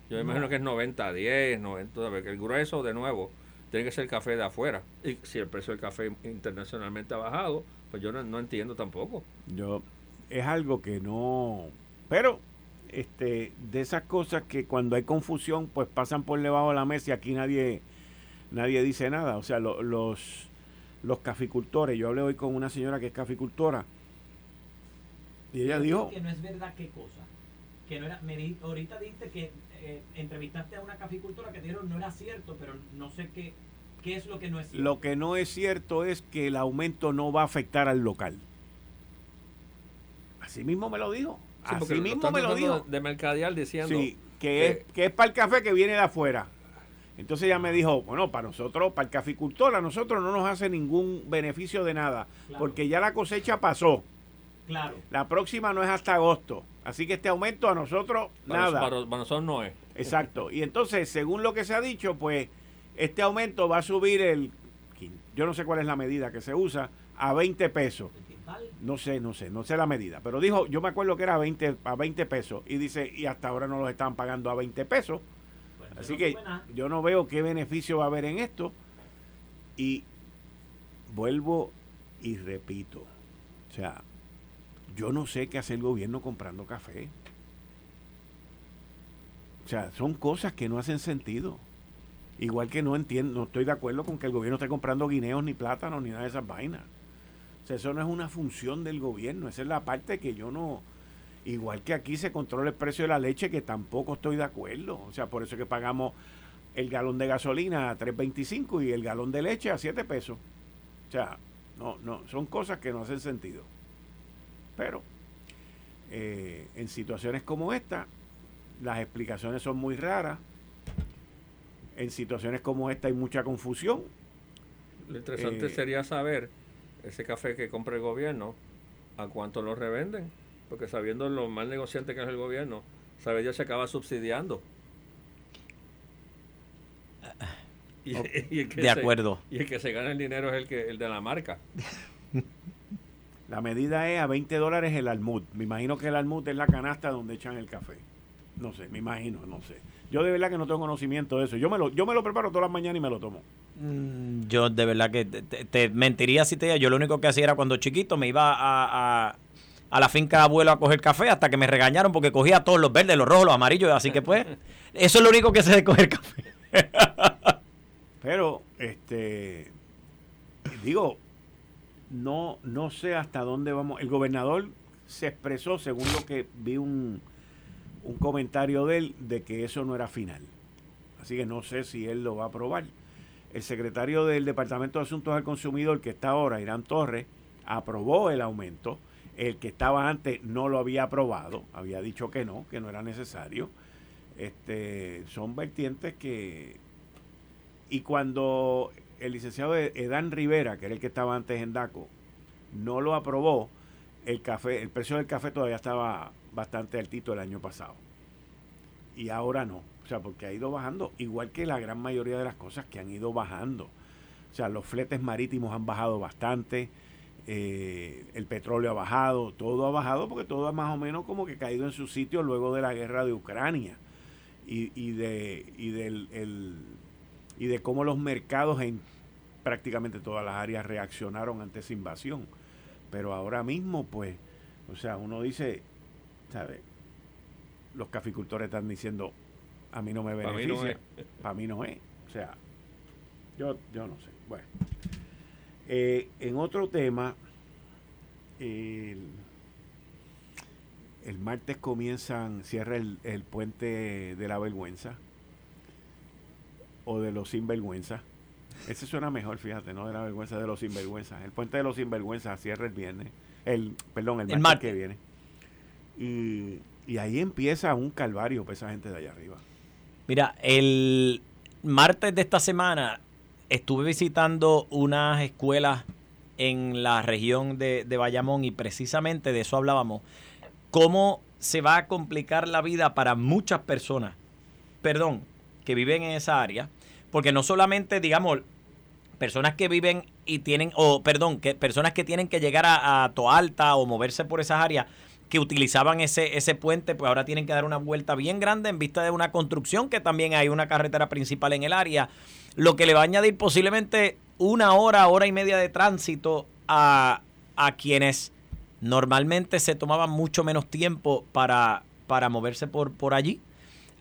Yo imagino que es 90-10, 90, el grueso de nuevo tiene que ser café de afuera. Y si el precio del café internacionalmente ha bajado, pues yo no, no entiendo tampoco. Yo, es algo que no... Pero este, de esas cosas que cuando hay confusión, pues pasan por debajo de la mesa y aquí nadie, nadie dice nada. O sea, los, los caficultores, yo hablé hoy con una señora que es caficultora y ella dijo... Que no es verdad qué cosa. Que no era, me, ahorita dijiste que eh, entrevistaste a una caficultora que dijeron no era cierto, pero no sé qué, qué es lo que no es cierto. Lo que no es cierto es que el aumento no va a afectar al local. Así mismo me lo dijo. Así mismo me lo dijo. De mercadial diciendo. que, es, que es para el café que viene de afuera. Entonces ella me dijo, bueno, para nosotros, para el caficultor, a nosotros no nos hace ningún beneficio de nada, porque ya la cosecha pasó. Claro. La próxima no es hasta agosto. Así que este aumento a nosotros, nada. Para, nosotros no es. Exacto. Y entonces, según lo que se ha dicho, pues este aumento va a subir el, yo no sé cuál es la medida que se usa, a 20 pesos. No sé, no sé, no sé la medida. Pero dijo, yo me acuerdo que era 20, a 20 pesos. Y dice, y hasta ahora no los están pagando a 20 pesos. Así que yo no veo qué beneficio va a haber en esto. Y vuelvo y repito. O sea, yo no sé qué hace el gobierno comprando café. O sea, son cosas que no hacen sentido. Igual que no entiendo, no estoy de acuerdo con que el gobierno esté comprando guineos ni plátanos ni nada de esas vainas. O sea, eso no es una función del gobierno, esa es la parte que yo no... Igual que aquí se controla el precio de la leche, que tampoco estoy de acuerdo. O sea, por eso es que pagamos el galón de gasolina a 3.25 y el galón de leche a 7 pesos. O sea, no, no, son cosas que no hacen sentido. Pero eh, en situaciones como esta, las explicaciones son muy raras. En situaciones como esta hay mucha confusión. Lo interesante eh, sería saber ese café que compra el gobierno, ¿a cuánto lo revenden? Porque sabiendo lo mal negociante que es el gobierno, sabe ya se acaba subsidiando. de acuerdo. y el que se gana el dinero es el que el de la marca. La medida es a 20 dólares el almud. Me imagino que el almud es la canasta donde echan el café. No sé, me imagino, no sé. Yo de verdad que no tengo conocimiento de eso. Yo me lo, yo me lo preparo todas las mañanas y me lo tomo. Mm, yo de verdad que te, mentiría si te diga. Yo lo único que hacía era cuando chiquito me iba a, a, la finca de abuelo a coger café hasta que me regañaron porque cogía todos los verdes, los rojos, los amarillos. Así que pues, eso es lo único que sé de coger café. Pero, este, digo, no, no sé hasta dónde vamos. El gobernador se expresó, según lo que vi un, un comentario de él, de que eso no era final. Así que no sé si él lo va a aprobar. El secretario del Departamento de Asuntos al Consumidor, que está ahora, Irán Torres, aprobó el aumento. El que estaba antes no lo había aprobado, había dicho que no, que no era necesario. Este, son vertientes que... Y cuando el licenciado Edán Rivera, que era el que estaba antes en DACO, no lo aprobó, el café, el precio del café todavía estaba bastante altito el año pasado. Y ahora no. O sea, porque ha ido bajando, igual que la gran mayoría de las cosas que han ido bajando. O sea, los fletes marítimos han bajado bastante, eh, el petróleo ha bajado, todo ha bajado porque todo ha más o menos como que caído en su sitio luego de la guerra de Ucrania y, y de, y, del, el, y de cómo los mercados en prácticamente todas las áreas reaccionaron ante esa invasión. Pero ahora mismo, pues, o sea, uno dice, ¿sabe? Los caficultores están diciendo, a mí no me beneficia, para mí no es. O sea, yo, yo no sé. Bueno, eh, en otro tema, el, martes comienzan, cierra el, el puente de la vergüenza o de los sinvergüenza. Ese suena mejor, fíjate, no de la vergüenza de los sinvergüenza. El puente de los sinvergüenza cierra el viernes, el, perdón, el, martes, que viene. Y, y ahí empieza un calvario para esa gente de allá arriba. Mira, el martes de esta semana estuve visitando unas escuelas en la región de, de, Bayamón y precisamente de eso hablábamos. Cómo se va a complicar la vida para muchas personas, perdón, que viven en esa área, porque no solamente, digamos, personas que viven y tienen, o perdón, que personas que tienen que llegar a, Toalta o moverse por esas áreas, que utilizaban ese, ese puente, pues ahora tienen que dar una vuelta bien grande en vista de una construcción que también hay una carretera principal en el área, lo que le va a añadir posiblemente una hora, hora y media de tránsito a, a quienes normalmente se tomaban mucho menos tiempo para, para moverse por, por allí.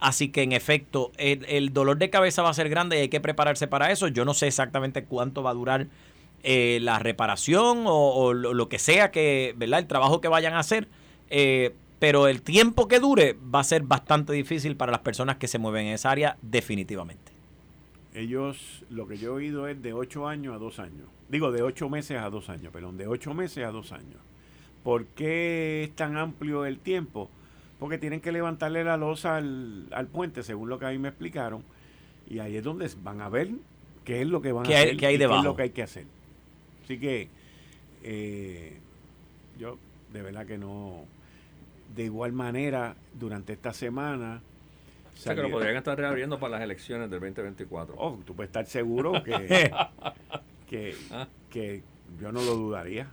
Así que en efecto, el, dolor de cabeza va a ser grande y hay que prepararse para eso. Yo no sé exactamente cuánto va a durar eh, la reparación o, lo, que sea que, ¿verdad? El trabajo que vayan a hacer eh, pero el tiempo que dure va a ser bastante difícil para las personas que se mueven en esa área definitivamente. Ellos, lo que yo he oído es de 8 años a 2 años. Digo, de 8 meses a 2 años, perdón, de 8 meses a 2 años. ¿Por qué es tan amplio el tiempo? Porque tienen que levantarle la losa al, puente, según lo que a mí me explicaron. Y ahí es donde van a ver qué es lo que van a hacer qué hay qué es lo que hay que hacer. Así que eh, yo de verdad que no de igual manera, durante esta semana... O sea, que lo podrían estar reabriendo para las elecciones del 2024. Oh, tú puedes estar seguro que, ah. que, yo no lo dudaría.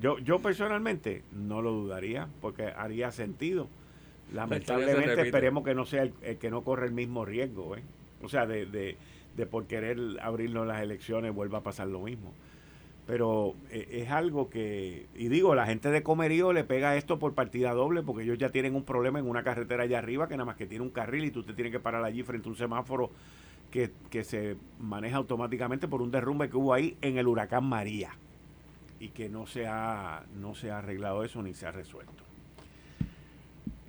Yo, yo personalmente no lo dudaría porque haría sentido. Lamentablemente esperemos que no sea el, que no corre el mismo riesgo. ¿eh? O sea, de, de, de por querer abrirnos las elecciones vuelva a pasar lo mismo pero eh, es algo que, y digo, la gente de Comerío le pega esto por partida doble porque ellos ya tienen un problema en una carretera allá arriba que nada más que tiene un carril y tú te tienes que parar allí frente a un semáforo que, que se maneja automáticamente por un derrumbe que hubo ahí en el huracán María y que no se ha, no se ha arreglado eso ni se ha resuelto.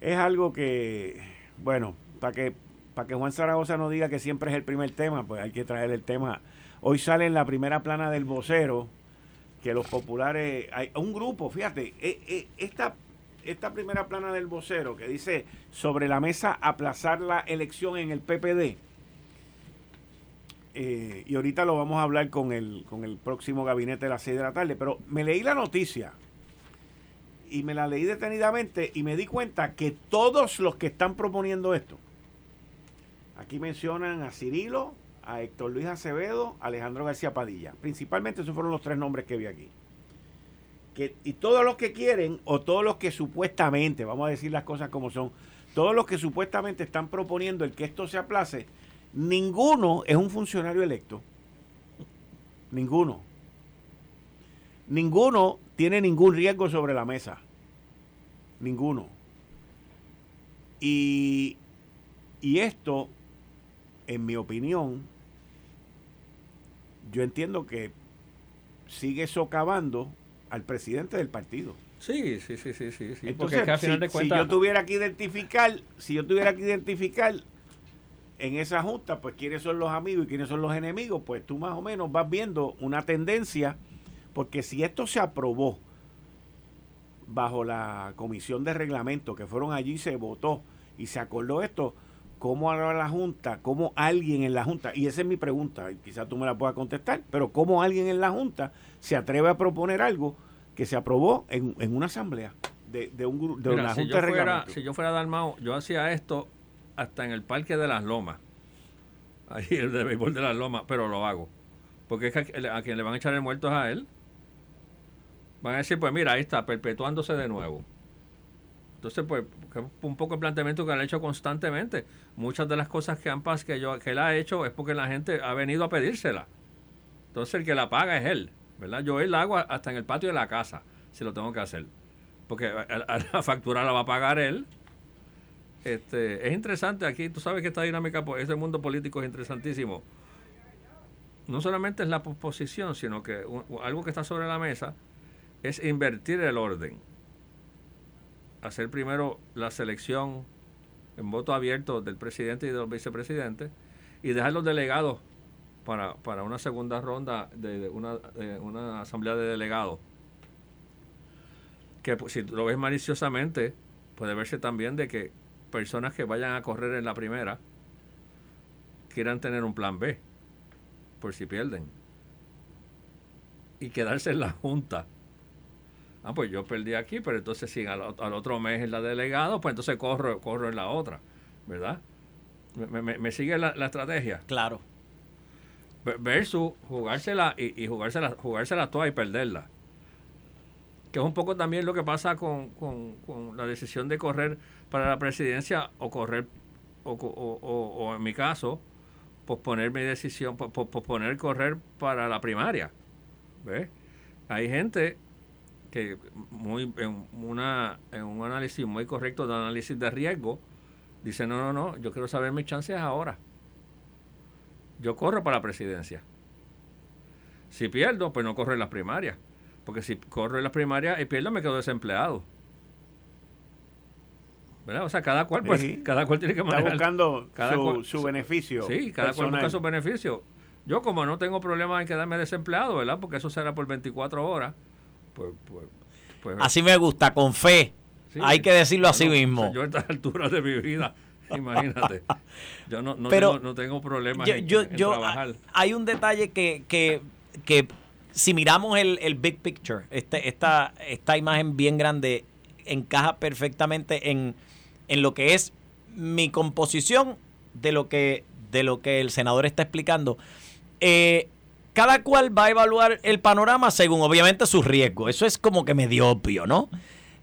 Es algo que, bueno, para que, que Juan Zaragoza no diga que siempre es el primer tema, pues hay que traer el tema. Hoy sale en la primera plana del vocero que los populares, hay un grupo, fíjate, eh, eh, esta, esta primera plana del vocero que dice sobre la mesa aplazar la elección en el PPD, eh, y ahorita lo vamos a hablar con el, con el próximo gabinete de las 6 de la tarde, pero me leí la noticia y me la leí detenidamente y me di cuenta que todos los que están proponiendo esto, aquí mencionan a Cirilo, a Héctor Luis Acevedo, Alejandro García Padilla. Principalmente esos fueron los tres nombres que vi aquí. Que, y todos los que quieren, o todos los que supuestamente, vamos a decir las cosas como son, todos los que supuestamente están proponiendo el que esto se aplace, ninguno es un funcionario electo. Ninguno. Ninguno tiene ningún riesgo sobre la mesa. Ninguno. Y, y esto, en mi opinión, yo entiendo que sigue socavando al presidente del partido. Sí, sí, sí, sí, sí. Entonces, si, yo tuviera que identificar, si yo tuviera que identificar en esa junta, pues quiénes son los amigos y quiénes son los enemigos, pues tú más o menos vas viendo una tendencia, porque si esto se aprobó bajo la comisión de reglamento, que fueron allí, se votó y se acordó esto, ¿cómo ahora la Junta, cómo alguien en la Junta, y esa es mi pregunta, quizás tú me la puedas contestar, pero cómo alguien en la Junta se atreve a proponer algo que se aprobó en, una asamblea de, de, un, de una Junta de reglamento? Si yo fuera Dalmao, yo hacía esto hasta en el Parque de las Lomas, ahí el de béisbol de las Lomas, pero lo hago. Porque es que a quien le van a echar el muerto es a él. Van a decir, pues mira, ahí está, perpetuándose de nuevo. Entonces, pues, un poco el planteamiento que han hecho constantemente. Muchas de las cosas que han que, yo, que él ha hecho, es porque la gente ha venido a pedírsela. Entonces, el que la paga es él, ¿verdad? Yo él la hago hasta en el patio de la casa, si lo tengo que hacer. Porque la factura la va a pagar él este, es interesante aquí, tú sabes que esta dinámica, ese mundo político es interesantísimo. No solamente es la posición, sino que algo que está sobre la mesa es invertir el orden. Hacer primero la selección en voto abierto del presidente y de los vicepresidentes y dejar los delegados para, una segunda ronda de, una, una asamblea de delegados. Que pues, si lo ves maliciosamente, puede verse también de que personas que vayan a correr en la primera quieran tener un plan B por si pierden y quedarse en la junta. Ah, pues yo perdí aquí, pero entonces si al, otro mes en la delegado, pues entonces corro, corro en la otra, ¿verdad? ¿Me, sigue la, estrategia? Claro. Versus jugársela y, y jugársela, jugársela toda y perderla. Que es un poco también lo que pasa con, con, con la decisión de correr para la presidencia o correr, o, o, en mi caso, posponer mi decisión, posponer correr para la primaria. ¿Ves? Hay gente que muy en, una, en un análisis muy correcto de análisis de riesgo, dice, no, no, no, yo quiero saber mis chances ahora. Yo corro para la presidencia. Si pierdo, pues no corro en las primarias. Porque si corro en las primarias y pierdo, me quedo desempleado. O sea, cada cual, pues, cada cual tiene que manejar. Está buscando su, su, beneficio. Sí, cada cual busca su beneficio. Yo, como no tengo problema en quedarme desempleado, ¿verdad? Porque eso será por 24 horas. Pues, pues, pues así me gusta, con fe. Hay que decirlo así mismo. Yo a estas alturas de mi vida, imagínate. Yo no, no, tengo, no tengo problema en, yo, trabajar. Hay un detalle que, que, que si miramos el, el big picture, este, esta, esta imagen bien grande encaja perfectamente en en lo que es mi composición de lo que, de lo que el senador está explicando. Eh, cada cual va a evaluar el panorama según obviamente sus riesgos. Eso es como que medio obvio, ¿no?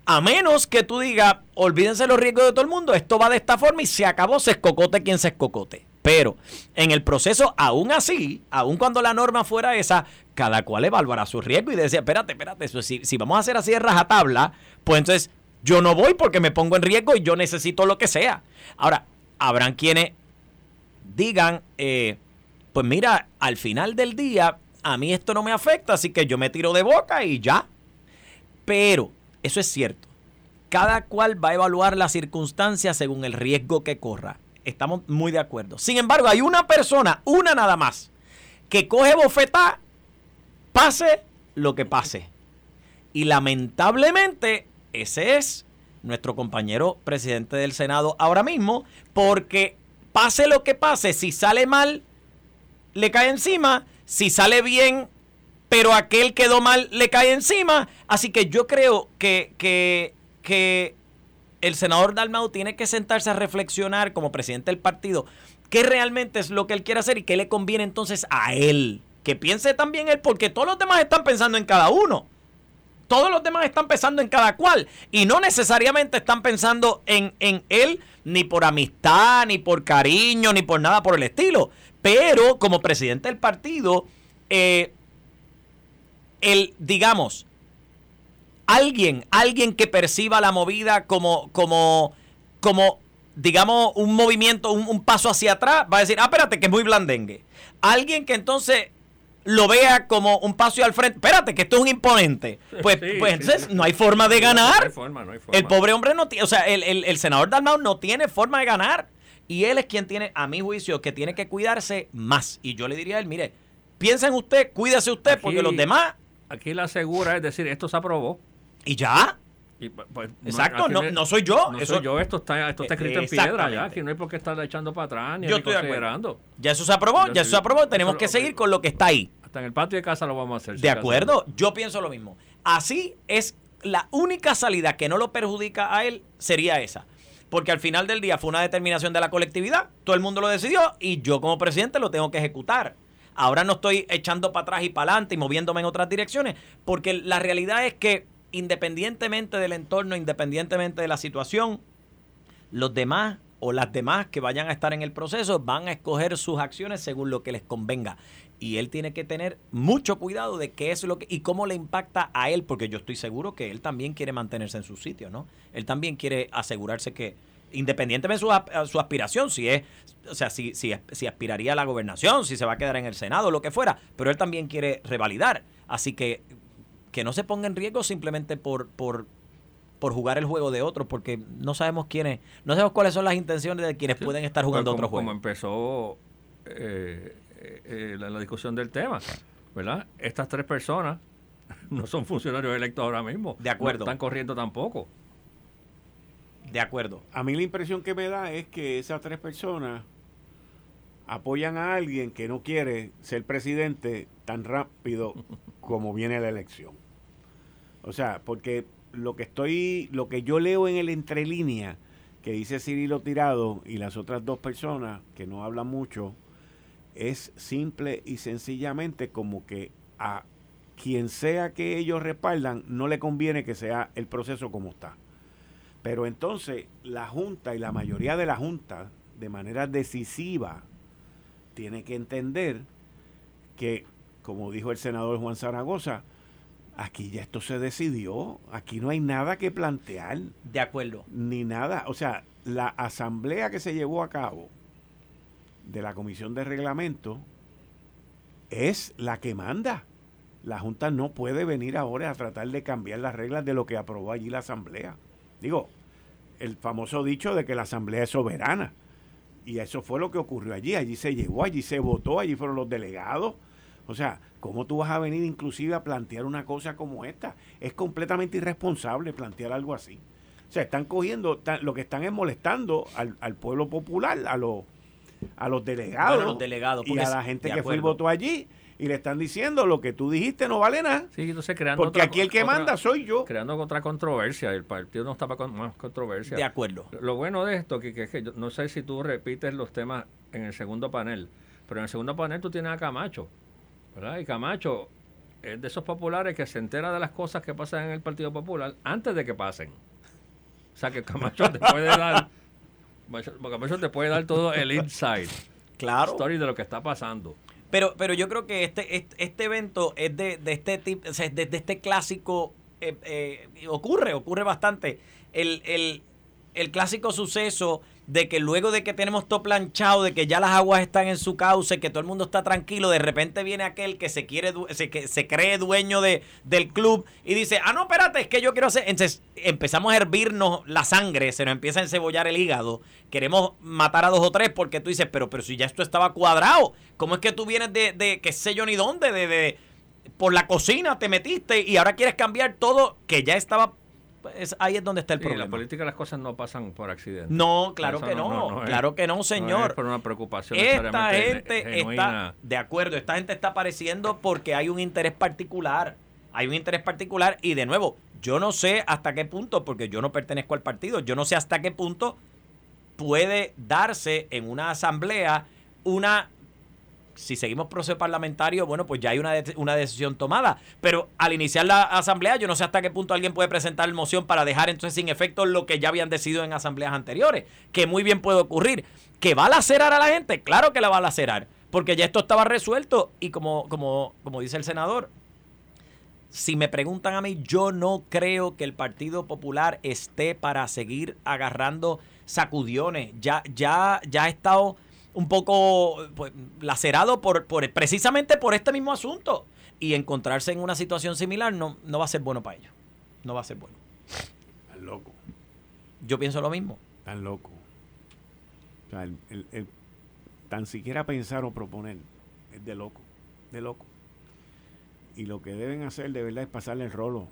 A menos que tú digas, olvídense los riesgos de todo el mundo, esto va de esta forma y se acabó, se escocote quien se escocote. Pero en el proceso, aún así, aún cuando la norma fuera esa, cada cual evaluará su riesgo y decía, espérate, espérate, si, si vamos a hacer así de rajatabla, pues entonces yo no voy porque me pongo en riesgo y yo necesito lo que sea. Ahora, habrán quienes digan, eh, pues mira, al final del día, a mí esto no me afecta, así que yo me tiro de boca y ya. Pero, eso es cierto. Cada cual va a evaluar las circunstancias según el riesgo que corra. Estamos muy de acuerdo. Sin embargo, hay una persona, una nada más, que coge bofetá, pase lo que pase. Y lamentablemente ese es nuestro compañero presidente del Senado ahora mismo, porque pase lo que pase, si sale mal, le cae encima, si sale bien, pero aquel quedó mal, le cae encima. Así que yo creo que, que, que el senador Dalmau tiene que sentarse a reflexionar como presidente del partido qué realmente es lo que él quiere hacer y qué le conviene entonces a él. Que piense también él, porque todos los demás están pensando en cada uno. Todos los demás están pensando en cada cual y no necesariamente están pensando en, él ni por amistad, ni por cariño, ni por nada por el estilo. Pero como presidente del partido, eh, el, digamos, alguien, alguien que perciba la movida como, como, como, digamos, un movimiento, un, un, paso hacia atrás, va a decir, ah, espérate, que es muy blandengue. Alguien que entonces lo vea como un paso al frente. Espérate, que esto es un imponente. Pues, pues entonces no hay forma de ganar. No hay forma, no hay forma. El pobre hombre no tiene, o sea, el, el, el senador Dalmau no tiene forma de ganar. Y él es quien tiene, a mi juicio, que tiene que cuidarse más. Y yo le diría a él, mire, piensa en usted, cuídese usted, porque los demás... Aquí la asegura es decir, esto se aprobó. Y ya. Pues, pues, Exacto, no, no, soy yo. No eso, soy yo, esto está, esto está escrito en piedra ya, aquí no hay por qué estar echando para atrás ni, yo estoy considerando. Ya eso se aprobó, ya eso se aprobó, tenemos que seguir con lo que está ahí. Hasta en el patio de casa lo vamos a hacer. De acuerdo, yo pienso lo mismo. Así es, la única salida que no lo perjudica a él sería esa. Porque al final del día fue una determinación de la colectividad, todo el mundo lo decidió y yo como presidente lo tengo que ejecutar. Ahora no estoy echando para atrás y para adelante y moviéndome en otras direcciones, porque la realidad es que independientemente del entorno, independientemente de la situación, los demás o las demás que vayan a estar en el proceso van a escoger sus acciones según lo que les convenga. Y él tiene que tener mucho cuidado de qué es lo que y cómo le impacta a él, porque yo estoy seguro que él también quiere mantenerse en su sitio, ¿no? Él también quiere asegurarse que, independientemente de su, su aspiración, si es, o sea, si, si, si aspiraría a la gobernación, si se va a quedar en el Senado, lo que fuera, pero él también quiere revalidar. Así que que no se ponga en riesgo simplemente por, por, por jugar el juego de otros, porque no sabemos quiénes, no sabemos cuáles son las intenciones de quienes pueden estar jugando otro juego. Como empezó eh, eh, la, discusión del tema, ¿verdad? Estas tres personas no son funcionarios electos ahora mismo. De acuerdo. No están corriendo tampoco. De acuerdo. A mí la impresión que me da es que esas tres personas apoyan a alguien que no quiere ser presidente tan rápido como viene la elección. O sea, porque lo que estoy, lo que yo leo en el entrelínea que dice Cirilo Tirado y las otras dos personas que no hablan mucho, es simple y sencillamente como que a quien sea que ellos respaldan no le conviene que sea el proceso como está. Pero entonces la Junta y la mayoría de la Junta, de manera decisiva, tiene que entender que, como dijo el senador Juan Zaragoza, Aquí ya esto se decidió, aquí no hay nada que plantear. De acuerdo. Ni nada. O sea, la asamblea que se llevó a cabo de la Comisión de Reglamento es la que manda. La Junta no puede venir ahora a tratar de cambiar las reglas de lo que aprobó allí la Asamblea. Digo, el famoso dicho de que la Asamblea es soberana. Y eso fue lo que ocurrió allí. Allí se llegó, allí se votó, allí fueron los delegados. O sea, ¿cómo tú vas a venir inclusive a plantear una cosa como esta? Es completamente irresponsable plantear algo así. O sea, están cogiendo, lo que están es molestando al, pueblo popular, a los, a los delegados, los delegados y a la gente que fue y votó allí y le están diciendo lo que tú dijiste no vale nada. Sí, entonces creando porque aquí el que manda soy yo. Creando otra controversia, el partido no estaba con más controversia. De acuerdo. Lo bueno de esto, que, que, que no sé si tú repites los temas en el segundo panel, pero en el segundo panel tú tienes a Camacho, ¿verdad? Y Camacho es de esos populares que se entera de las cosas que pasan en el Partido Popular antes de que pasen. O sea que Camacho te puede dar Camacho te puede dar todo el inside. Claro. Story de lo que está pasando. Pero, pero yo creo que este, este, este evento es de, de este tipo, o sea, de, este clásico, eh, eh, ocurre, ocurre bastante. El, el, el clásico suceso de que luego de que tenemos todo planchado, de que ya las aguas están en su cauce, que todo el mundo está tranquilo, de repente viene aquel que se quiere se, que se cree dueño de, del club y dice, ah, no, espérate, es que yo quiero hacer. Entonces empezamos a hervirnos la sangre, se nos empieza a encebolar el hígado, queremos matar a dos o tres porque tú dices, pero, pero si ya esto estaba cuadrado, ¿cómo es que tú vienes de, de qué sé yo ni dónde, de, de por la cocina te metiste y ahora quieres cambiar todo que ya estaba ahí es donde está el problema. En la política las cosas no pasan por accidente. No, claro que no, claro que no, señor. es por una preocupación. Esta gente está, de acuerdo, esta gente está apareciendo porque hay un interés particular. Hay un interés particular y de nuevo, yo no sé hasta qué punto, porque yo no pertenezco al partido, yo no sé hasta qué punto puede darse en una asamblea una si seguimos proceso parlamentario, bueno, pues ya hay una, una decisión tomada. Pero al iniciar la asamblea, yo no sé hasta qué punto alguien puede presentar moción para dejar entonces sin efecto lo que ya habían decidido en asambleas anteriores, que muy bien puede ocurrir. ¿Que va a lacerar a la gente? Claro que la va a lacerar, porque ya esto estaba resuelto y como, como, como dice el senador, si me preguntan a mí, yo no creo que el Partido Popular esté para seguir agarrando sacudiones. Ya, ya, ya ha estado un poco pues, lacerado por, por precisamente por este mismo asunto. Y encontrarse en una situación similar no, no va a ser bueno para ellos. No va a ser bueno. Tan loco. Yo pienso lo mismo. Tan loco. O sea, el, tan siquiera pensar o proponer es de loco. De loco. Y lo que deben hacer de verdad es pasarle el rolo.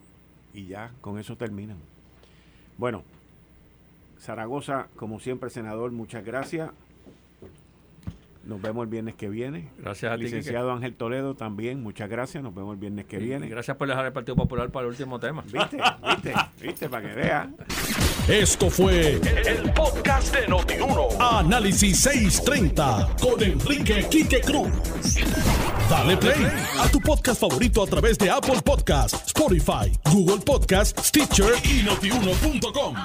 Y ya, con eso terminan. Bueno, Zaragoza, como siempre, senador, muchas gracias. Nos vemos el viernes que viene. Gracias a ti. Licenciado Ángel Toledo también, muchas gracias. Nos vemos el viernes que viene. gracias por dejar el Partido Popular para el último tema. ¿Viste? ¿Viste? ¿Viste? Para que vea. Esto fue el, podcast de Notiuno. Análisis 630 con Enrique Quique Cruz. Dale play a tu podcast favorito a través de Apple Podcasts, Spotify, Google Podcasts, Stitcher y notiuno.com.